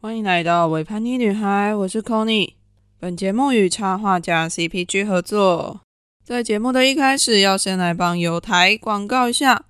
欢迎来到维叛逆女孩，我是 Conny。本节目与插画家 CPG 合作。在节目的一开始，要先来帮友台广告一下。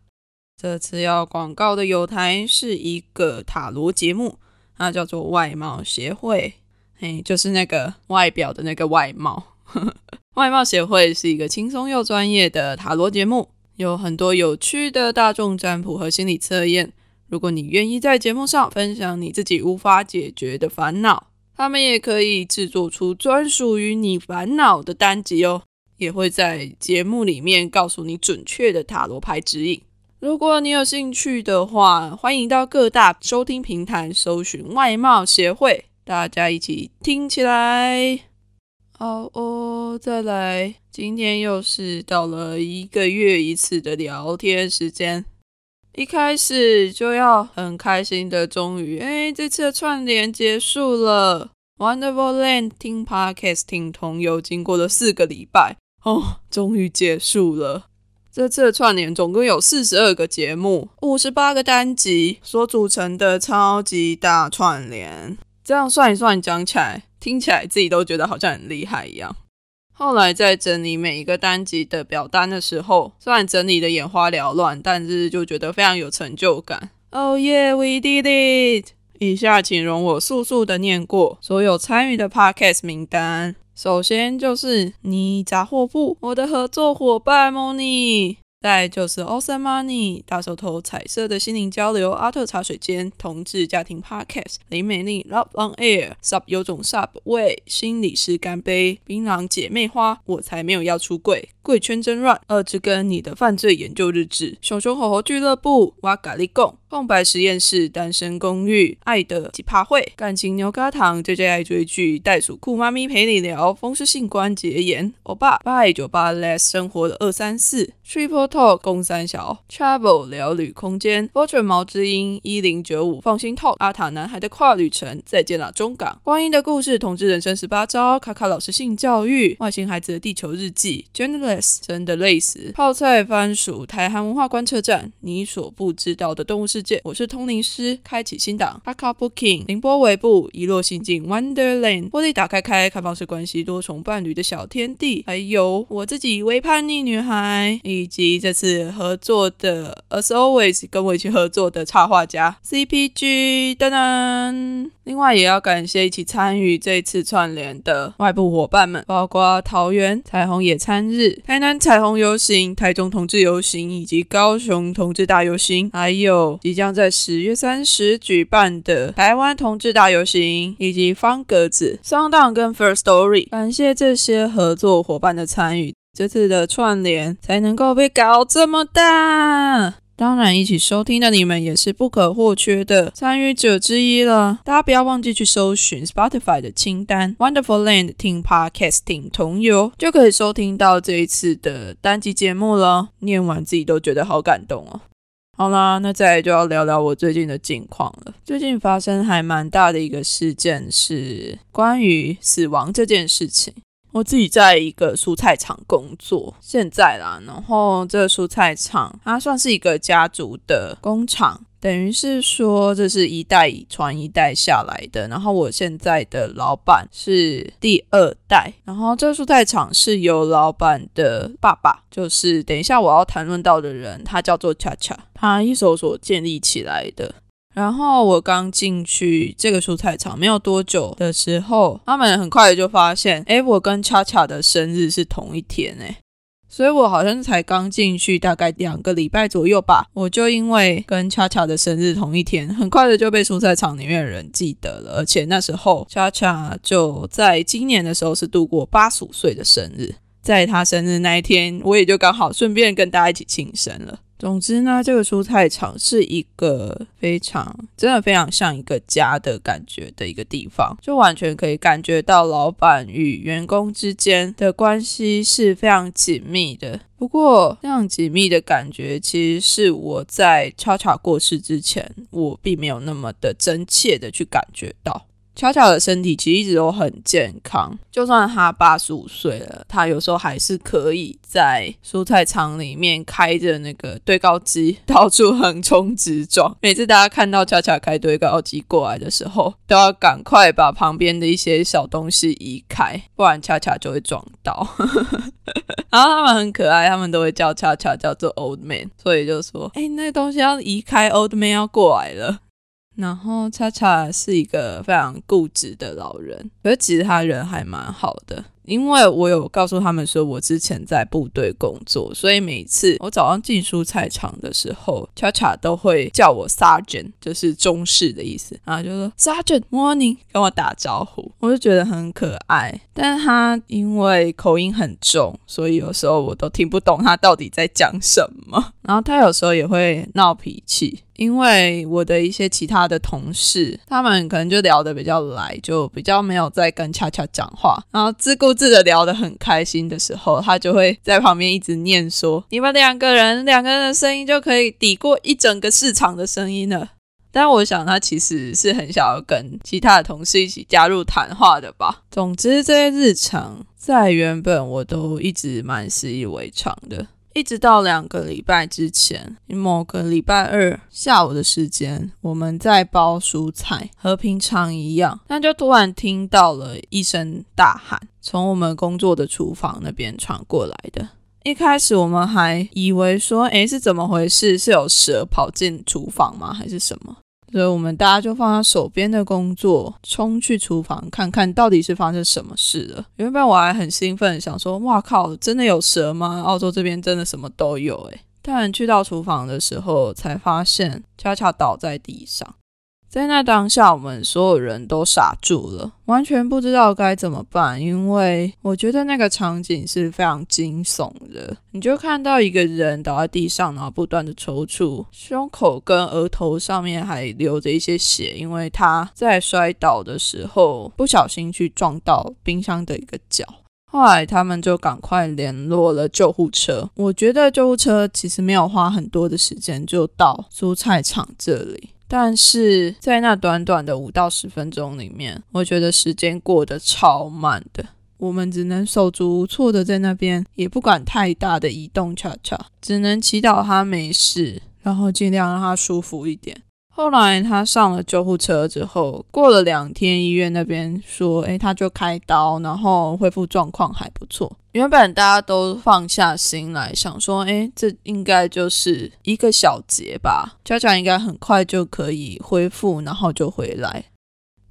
这次要广告的有台是一个塔罗节目，它叫做外貌协会。嘿，就是那个外表的那个外貌。外貌协会是一个轻松又专业的塔罗节目，有很多有趣的大众占卜和心理测验。如果你愿意在节目上分享你自己无法解决的烦恼，他们也可以制作出专属于你烦恼的单集哦，也会在节目里面告诉你准确的塔罗牌指引。如果你有兴趣的话，欢迎到各大收听平台搜寻“外貌协会”，大家一起听起来。好哦，再来，今天又是到了一个月一次的聊天时间。一开始就要很开心的，终于，哎，这次的串联结束了。Wonderful Land 听 Podcast 听同游，经过了四个礼拜，哦，终于结束了。这次的串联总共有四十二个节目，五十八个单集所组成的超级大串联。这样算一算，讲起来，听起来自己都觉得好像很厉害一样。后来在整理每一个单集的表单的时候，虽然整理的眼花缭乱，但是就觉得非常有成就感。Oh yeah, we did it！以下请容我速速的念过所有参与的 podcast 名单。首先就是你杂货铺，我的合作伙伴 Moni。再就是 Awesome Money 大手头彩色的心灵交流，阿特茶水间同志家庭 Podcast 林美丽 Love on Air Sub 有种 Sub 喂心理师干杯。槟榔姐妹花我才没有要出柜。贵圈真乱二之根你的犯罪研究日志。熊熊吼吼俱乐部哇咖喱贡。空白实验室单身公寓爱的奇葩会。感情牛轧糖 J J 爱追剧袋鼠酷妈咪陪你聊。风湿性关节炎欧巴八九八 less 生活的二三四。Triple。Talk 公三小 Travel 聊旅空间 Fortune 毛之音一零九五放心 Talk 阿塔男孩的跨旅程再见了中港。光阴的故事统治人生十八招卡卡老师性教育外星孩子的地球日记。Journalist 真的累死。泡菜番薯台韩文化观测站你所不知道的动物世界。我是通灵师开启新档。卡卡 Booking 凌波尾部遗落心境。Wonderland 玻璃打开开开放式关系多重伴侣的小天地。还有我自己微叛逆女孩以及。这次合作的，as always，跟我一起合作的插画家 CPG 噔噔。另外，也要感谢一起参与这次串联的外部伙伴们，包括桃园彩虹野餐日、台南彩虹游行、台中同志游行以及高雄同志大游行，还有即将在十月三十举办的台湾同志大游行，以及方格子、双档跟 First Story。感谢这些合作伙伴的参与。这次的串联才能够被搞这么大，当然一起收听的你们也是不可或缺的参与者之一了。大家不要忘记去搜寻 Spotify 的清单，Wonderful Land 听 Podcasting 同游就可以收听到这一次的单集节目了。念完自己都觉得好感动哦。好啦，那再来就要聊聊我最近的近况了。最近发生还蛮大的一个事件是关于死亡这件事情。我自己在一个蔬菜厂工作，现在啦，然后这个蔬菜厂它算是一个家族的工厂，等于是说这是一代传一代下来的。然后我现在的老板是第二代，然后这个蔬菜厂是由老板的爸爸，就是等一下我要谈论到的人，他叫做恰恰，他一手所建立起来的。然后我刚进去这个蔬菜场没有多久的时候，他们很快就发现，哎，我跟恰恰的生日是同一天哎，所以我好像才刚进去大概两个礼拜左右吧，我就因为跟恰恰的生日同一天，很快的就被蔬菜场里面的人记得了，而且那时候恰恰就在今年的时候是度过八十五岁的生日，在他生日那一天，我也就刚好顺便跟大家一起庆生了。总之呢，这个蔬菜场是一个非常真的非常像一个家的感觉的一个地方，就完全可以感觉到老板与员工之间的关系是非常紧密的。不过，这样紧密的感觉，其实是我在悄悄过世之前，我并没有那么的真切的去感觉到。巧巧的身体其实一直都很健康，就算他八十五岁了，他有时候还是可以在蔬菜场里面开着那个堆高机，到处横冲直撞。每次大家看到巧巧开堆高机过来的时候，都要赶快把旁边的一些小东西移开，不然巧巧就会撞到。然后他们很可爱，他们都会叫巧巧叫做 Old Man，所以就说：“哎，那东西要移开，Old Man 要过来了。”然后恰恰是一个非常固执的老人，可是其实他人还蛮好的。因为我有告诉他们说，我之前在部队工作，所以每次我早上进蔬菜场的时候，恰恰都会叫我 Sergeant，就是中士的意思，然后就说 Sergeant morning，跟我打招呼，我就觉得很可爱。但他因为口音很重，所以有时候我都听不懂他到底在讲什么。然后他有时候也会闹脾气。因为我的一些其他的同事，他们可能就聊得比较来，就比较没有在跟恰恰讲话，然后自顾自的聊得很开心的时候，他就会在旁边一直念说：“你们两个人，两个人的声音就可以抵过一整个市场的声音了。”但我想他其实是很想要跟其他的同事一起加入谈话的吧。总之，这些日常在原本我都一直蛮习以为常的。一直到两个礼拜之前，某个礼拜二下午的时间，我们在包蔬菜，和平常一样，但就突然听到了一声大喊，从我们工作的厨房那边传过来的。一开始我们还以为说，诶，是怎么回事？是有蛇跑进厨房吗？还是什么？所以我们大家就放下手边的工作，冲去厨房看看到底是发生什么事了。原本我还很兴奋，想说：“哇靠，真的有蛇吗？澳洲这边真的什么都有诶。”但去到厨房的时候，才发现恰恰倒在地上。在那当下，我们所有人都傻住了，完全不知道该怎么办。因为我觉得那个场景是非常惊悚的，你就看到一个人倒在地上，然后不断的抽搐，胸口跟额头上面还流着一些血，因为他在摔倒的时候不小心去撞到冰箱的一个角。后来他们就赶快联络了救护车。我觉得救护车其实没有花很多的时间就到蔬菜场这里。但是在那短短的五到十分钟里面，我觉得时间过得超慢的。我们只能手足无措的在那边，也不敢太大的移动，恰恰只能祈祷他没事，然后尽量让他舒服一点。后来他上了救护车之后，过了两天，医院那边说，诶，他就开刀，然后恢复状况还不错。原本大家都放下心来，想说，诶，这应该就是一个小结吧，家长应该很快就可以恢复，然后就回来。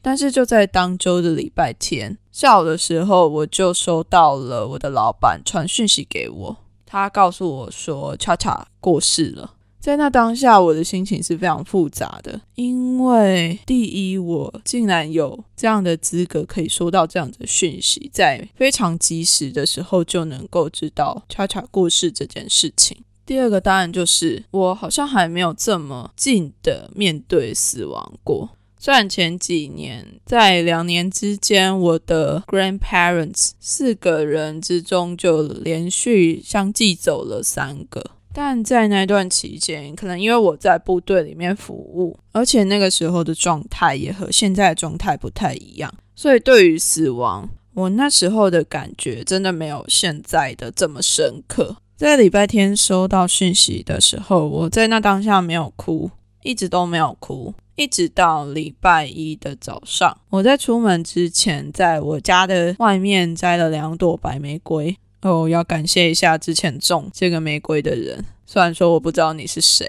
但是就在当周的礼拜天下午的时候，我就收到了我的老板传讯息给我，他告诉我说，恰恰过世了。在那当下，我的心情是非常复杂的，因为第一，我竟然有这样的资格可以收到这样的讯息，在非常及时的时候就能够知道恰恰过世这件事情。第二个当然就是我好像还没有这么近的面对死亡过。虽然前几年在两年之间，我的 grandparents 四个人之中就连续相继走了三个。但在那段期间，可能因为我在部队里面服务，而且那个时候的状态也和现在的状态不太一样，所以对于死亡，我那时候的感觉真的没有现在的这么深刻。在礼拜天收到讯息的时候，我在那当下没有哭，一直都没有哭，一直到礼拜一的早上，我在出门之前，在我家的外面摘了两朵白玫瑰。哦，要感谢一下之前种这个玫瑰的人。虽然说我不知道你是谁，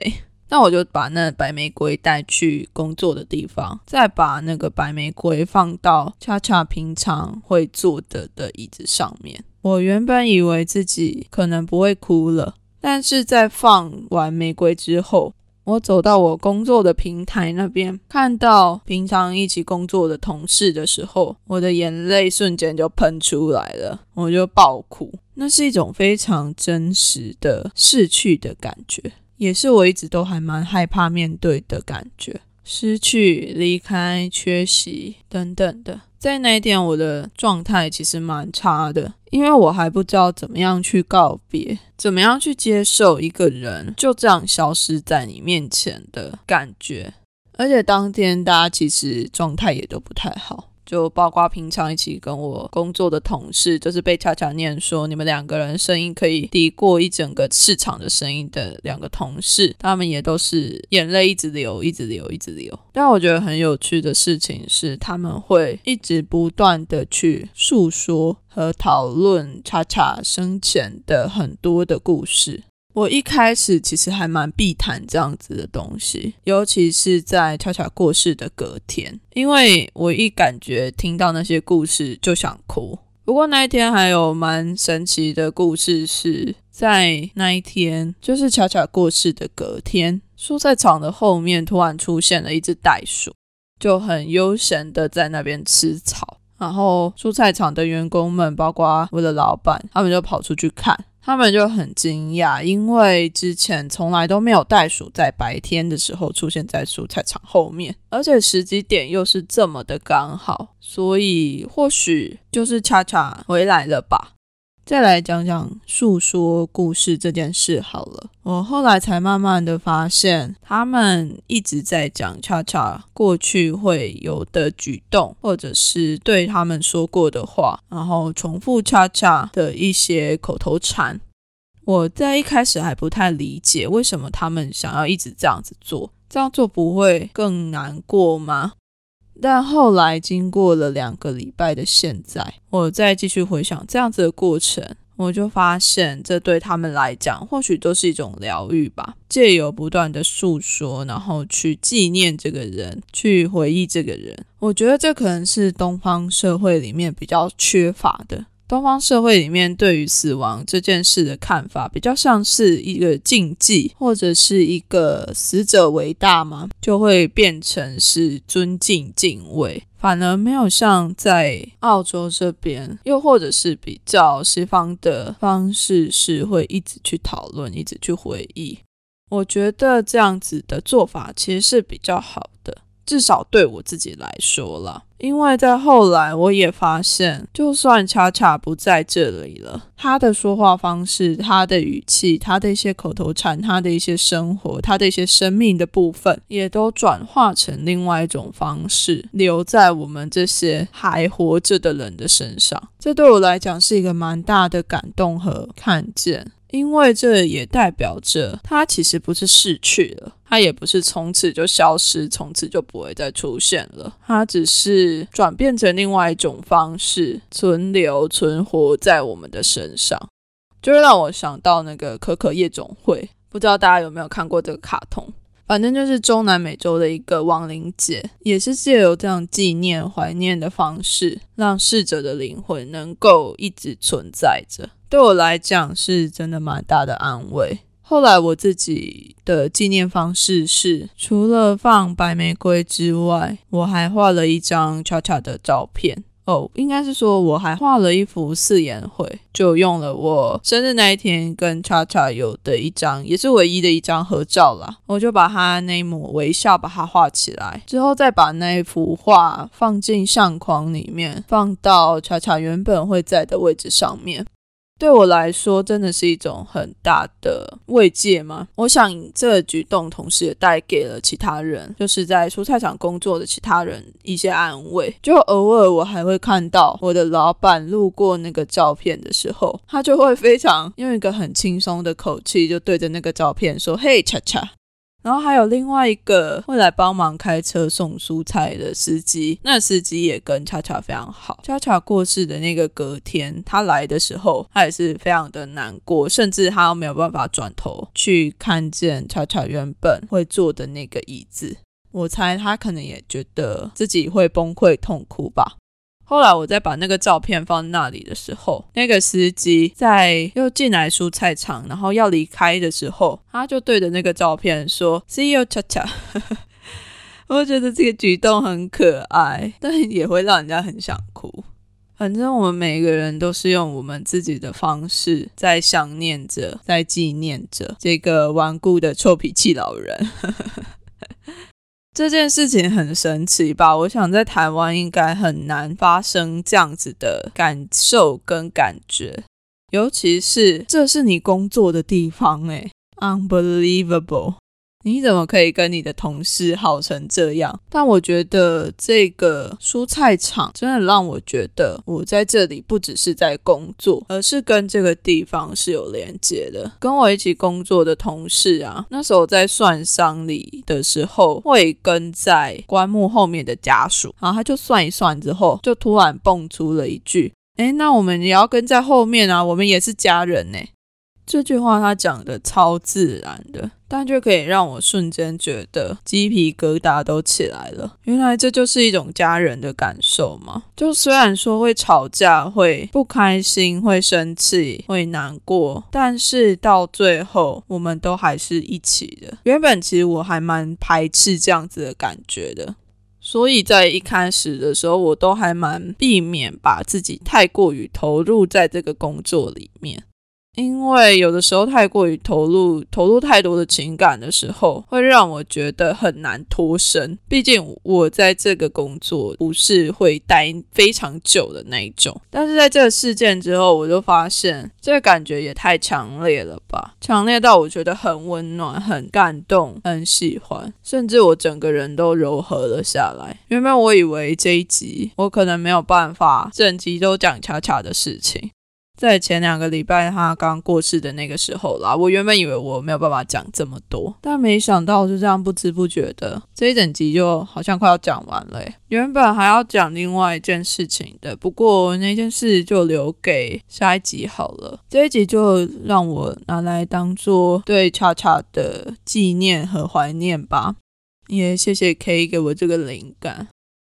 那我就把那白玫瑰带去工作的地方，再把那个白玫瑰放到恰恰平常会坐的的椅子上面。我原本以为自己可能不会哭了，但是在放完玫瑰之后。我走到我工作的平台那边，看到平常一起工作的同事的时候，我的眼泪瞬间就喷出来了，我就爆哭。那是一种非常真实的逝去的感觉，也是我一直都还蛮害怕面对的感觉，失去、离开、缺席等等的。在那一天，我的状态其实蛮差的，因为我还不知道怎么样去告别，怎么样去接受一个人就这样消失在你面前的感觉。而且当天大家其实状态也都不太好，就包括平常一起跟我工作的同事，就是被恰恰念说你们两个人声音可以抵过一整个市场的声音的两个同事，他们也都是眼泪一直流，一直流，一直流。但我觉得很有趣的事情是，他们会一直不断的去诉说和讨论恰恰生前的很多的故事。我一开始其实还蛮避谈这样子的东西，尤其是在巧巧过世的隔天，因为我一感觉听到那些故事就想哭。不过那一天还有蛮神奇的故事，是在那一天，就是巧巧过世的隔天，蔬菜场的后面突然出现了一只袋鼠，就很悠闲的在那边吃草。然后蔬菜场的员工们，包括我的老板，他们就跑出去看。他们就很惊讶，因为之前从来都没有袋鼠在白天的时候出现在蔬菜场后面，而且时机点又是这么的刚好，所以或许就是恰恰回来了吧。再来讲讲诉说故事这件事好了。我后来才慢慢的发现，他们一直在讲恰恰过去会有的举动，或者是对他们说过的话，然后重复恰恰的一些口头禅。我在一开始还不太理解，为什么他们想要一直这样子做？这样做不会更难过吗？但后来经过了两个礼拜的现在，我再继续回想这样子的过程，我就发现这对他们来讲，或许都是一种疗愈吧。借由不断的诉说，然后去纪念这个人，去回忆这个人，我觉得这可能是东方社会里面比较缺乏的。东方社会里面对于死亡这件事的看法，比较像是一个禁忌，或者是一个死者为大嘛，就会变成是尊敬敬畏，反而没有像在澳洲这边，又或者是比较西方的方式，是会一直去讨论，一直去回忆。我觉得这样子的做法其实是比较好的。至少对我自己来说了，因为在后来我也发现，就算恰恰不在这里了，他的说话方式、他的语气、他的一些口头禅、他的一些生活、他的一些生命的部分，也都转化成另外一种方式，留在我们这些还活着的人的身上。这对我来讲是一个蛮大的感动和看见。因为这也代表着他其实不是逝去了，它也不是从此就消失，从此就不会再出现了。它只是转变成另外一种方式，存留、存活在我们的身上，就会让我想到那个可可夜总会。不知道大家有没有看过这个卡通？反正就是中南美洲的一个亡灵节，也是借由这样纪念、怀念的方式，让逝者的灵魂能够一直存在着。对我来讲是真的蛮大的安慰。后来我自己的纪念方式是，除了放白玫瑰之外，我还画了一张恰恰的照片。哦，应该是说我还画了一幅四言会，就用了我生日那一天跟恰恰有的一张，也是唯一的一张合照啦。我就把他那一抹微笑把它画起来，之后再把那一幅画放进相框里面，放到恰恰原本会在的位置上面。对我来说，真的是一种很大的慰藉吗？我想这个举动同时也带给了其他人，就是在蔬菜场工作的其他人一些安慰。就偶尔我还会看到我的老板路过那个照片的时候，他就会非常用一个很轻松的口气，就对着那个照片说：“嘿，恰恰。”然后还有另外一个会来帮忙开车送蔬菜的司机，那司机也跟恰恰非常好。恰恰过世的那个隔天，他来的时候，他也是非常的难过，甚至他没有办法转头去看见恰恰原本会坐的那个椅子。我猜他可能也觉得自己会崩溃痛哭吧。后来我再把那个照片放那里的时候，那个司机在又进来蔬菜场，然后要离开的时候，他就对着那个照片说 “See you，恰恰”。我觉得这个举动很可爱，但也会让人家很想哭。反正我们每个人都是用我们自己的方式在想念着，在纪念着这个顽固的臭脾气老人。这件事情很神奇吧？我想在台湾应该很难发生这样子的感受跟感觉，尤其是这是你工作的地方，诶，unbelievable 你怎么可以跟你的同事好成这样？但我觉得这个蔬菜厂真的让我觉得，我在这里不只是在工作，而是跟这个地方是有连接的。跟我一起工作的同事啊，那时候在算丧礼的时候，会跟在棺木后面的家属，然后他就算一算之后，就突然蹦出了一句：“哎，那我们也要跟在后面啊，我们也是家人呢。”这句话他讲的超自然的，但就可以让我瞬间觉得鸡皮疙瘩都起来了。原来这就是一种家人的感受吗？就虽然说会吵架、会不开心、会生气、会难过，但是到最后我们都还是一起的。原本其实我还蛮排斥这样子的感觉的，所以在一开始的时候，我都还蛮避免把自己太过于投入在这个工作里面。因为有的时候太过于投入，投入太多的情感的时候，会让我觉得很难脱身。毕竟我在这个工作不是会待非常久的那一种。但是在这个事件之后，我就发现这个感觉也太强烈了吧，强烈到我觉得很温暖、很感动、很喜欢，甚至我整个人都柔和了下来。原本我以为这一集我可能没有办法整集都讲恰恰的事情。在前两个礼拜他刚过世的那个时候啦，我原本以为我没有办法讲这么多，但没想到就这样不知不觉的这一整集就好像快要讲完了。原本还要讲另外一件事情的，不过那件事就留给下一集好了。这一集就让我拿来当做对恰恰的纪念和怀念吧。也谢谢 K 给我这个灵感。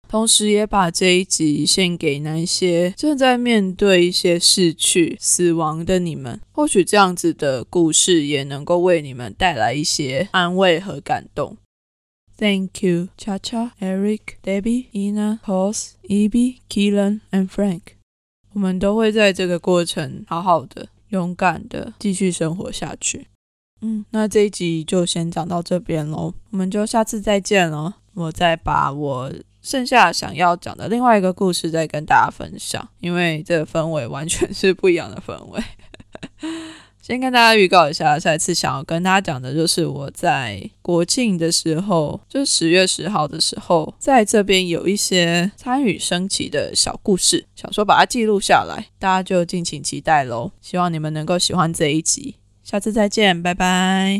同时，也把这一集献给那些正在面对一些逝去、死亡的你们。或许这样子的故事也能够为你们带来一些安慰和感动。Thank you, Cha Cha, Eric, Debbie, Ina, Cos, Eby, Keelan, and Frank。我们都会在这个过程好好的、勇敢的继续生活下去。嗯，那这一集就先讲到这边喽，我们就下次再见喽。我再把我。剩下想要讲的另外一个故事再跟大家分享，因为这个氛围完全是不一样的氛围。先跟大家预告一下，下一次想要跟大家讲的就是我在国庆的时候，就是十月十号的时候，在这边有一些参与升旗的小故事，想说把它记录下来，大家就敬请期待喽。希望你们能够喜欢这一集，下次再见，拜拜。